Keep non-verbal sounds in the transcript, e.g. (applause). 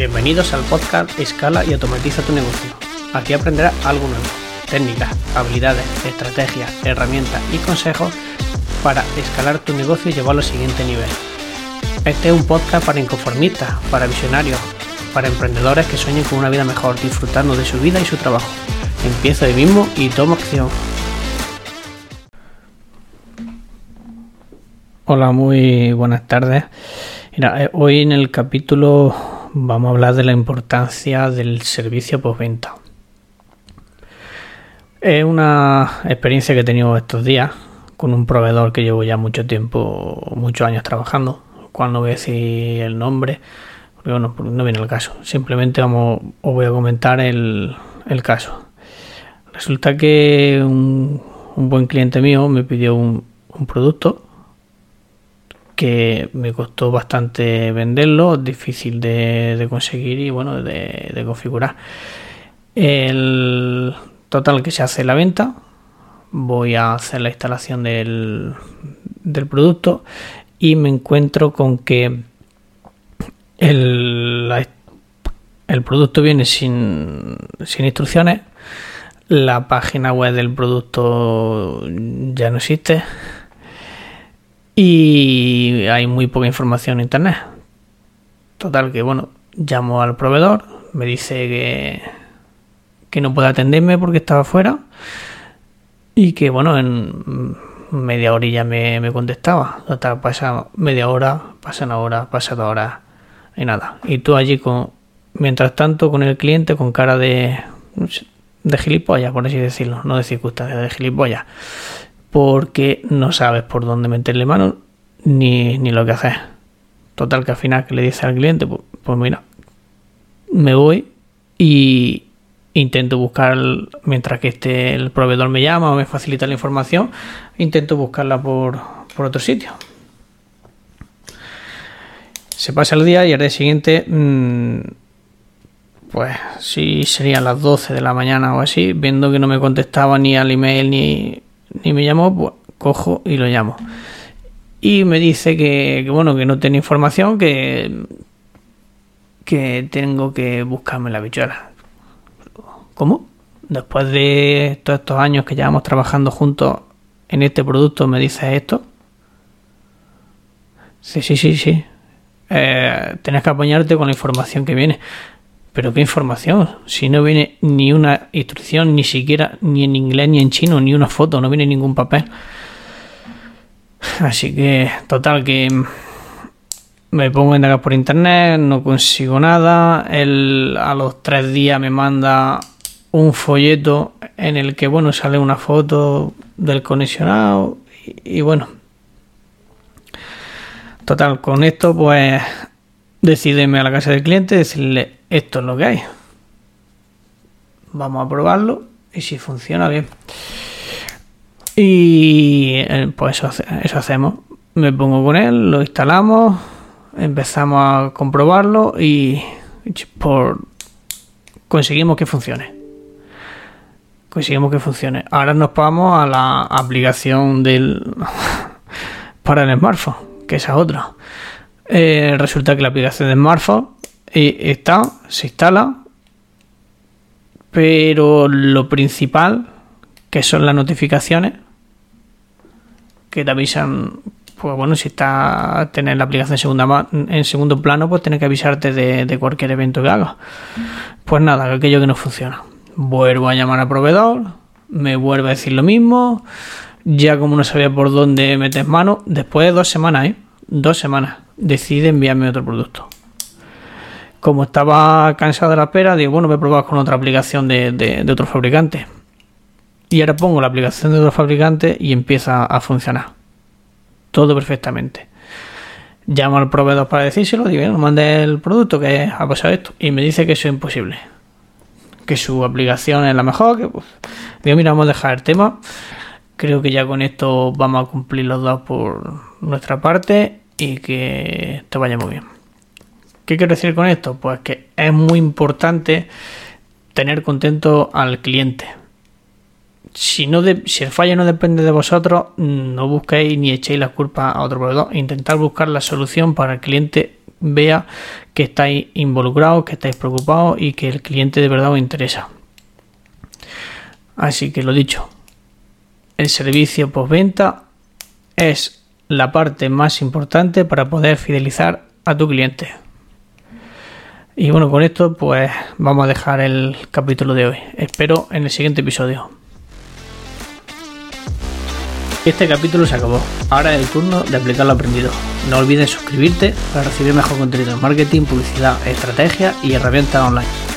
Bienvenidos al podcast Escala y automatiza tu negocio. Aquí aprenderás algo nuevo, técnicas, habilidades, estrategias, herramientas y consejos para escalar tu negocio y llevarlo al siguiente nivel. Este es un podcast para inconformistas, para visionarios, para emprendedores que sueñen con una vida mejor, disfrutando de su vida y su trabajo. Empieza hoy mismo y toma acción. Hola, muy buenas tardes. Mira, eh, hoy en el capítulo vamos a hablar de la importancia del servicio postventa. Es una experiencia que he tenido estos días con un proveedor que llevo ya mucho tiempo, muchos años trabajando, cual no voy a decir el nombre, porque bueno, no viene el caso. Simplemente vamos, os voy a comentar el, caso. Resulta que un, buen cliente mío me pidió un, producto que me costó bastante venderlo, difícil de, conseguir y bueno, de, configurar. El total que se hace la venta, voy a hacer la instalación del, producto y me encuentro con que el, producto viene sin instrucciones, la página web del producto ya no existe y hay muy poca información en internet. Total que bueno, llamo al proveedor, me dice que, que no puede atenderme porque estaba fuera y que bueno, en media horilla me, me contestaba. Total, pasa media hora, pasa una hora, pasa dos horas y nada. Y tú allí con, mientras tanto, con el cliente con cara de, de gilipollas, por así decirlo, no de circunstancias, de gilipollas, porque no sabes por dónde meterle mano ni, ni lo que hacer. Total, que al final que le dice al cliente, pues, pues mira, me voy y, intento buscar, mientras que este, el proveedor me llama o me facilita la información, intento buscarla por, por otro sitio. Se pasa el día y al día siguiente, mm, pues sí, serían las 12 de la mañana o así, viendo que no me contestaba ni al email ni, ni me llamó, pues cojo y lo llamo. Y me dice que, que bueno, que no tiene información, que, que tengo que buscarme la bichuela ¿Cómo? Después de todos estos años que llevamos trabajando juntos en este producto, ¿me dices esto? Sí, sí, sí, sí. Eh, que apoyarte con la información que viene. Pero ¿qué información? Si no viene ni una instrucción, ni siquiera, ni en inglés, ni en chino, ni una foto, no viene ningún papel. Así que, total, que me pongo a indagar por internet, no consigo nada. Él a los tres días me manda un folleto en el que bueno sale una foto del conexionado y, bueno total con esto pues decideme a la casa del cliente decirle esto es lo que hay vamos a probarlo y si funciona bien y eh, pues eso, eso hacemos me pongo con él lo instalamos empezamos a comprobarlo y por conseguimos que funcione conseguimos que funcione. Ahora nos vamos a la aplicación del (laughs) para el smartphone, que esa otra. Eh, resulta que la aplicación de smartphone eh, está, se instala, pero lo principal, que son las notificaciones, que te avisan, pues bueno, si está tener la aplicación en, segundo plano, pues tiene que avisarte de, cualquier evento que haga. Pues nada, aquello que no funciona vuelvo a llamar al proveedor, me vuelve a decir lo mismo, ya como no sabía por dónde metes mano, después de dos semanas, ¿eh? Dos semanas, decide enviarme otro producto. Como estaba cansado de la espera, digo, bueno, a probar con otra aplicación de, de otro fabricante. Y ahora pongo la aplicación de otro fabricante y empieza a funcionar. Todo perfectamente. Llamo al proveedor para decírselo, digo, no mande el producto que ha pasado esto. Y me dice que eso es imposible que su aplicación es la mejor. Que, pues, digo, mira, vamos a dejar el tema. Creo que ya con esto vamos a cumplir los dos por nuestra parte y que te vaya muy bien. ¿Qué quiero decir con esto? Pues que es muy importante tener contento al cliente. Si, no si el fallo no depende de vosotros, no busquéis ni echéis la culpa a otro proveedor. Intentar buscar la solución para el cliente vea que estáis involucrados, que estáis preocupados y que el cliente de verdad os interesa. Así que lo dicho, el servicio postventa es la parte más importante para poder fidelizar a tu cliente. Y bueno, con esto pues vamos a dejar el capítulo de hoy. Espero en el siguiente episodio. Este capítulo se acabó. Ahora es el turno de aplicar lo aprendido. No olvides suscribirte para recibir mejor contenido en marketing, publicidad, estrategia y herramientas online.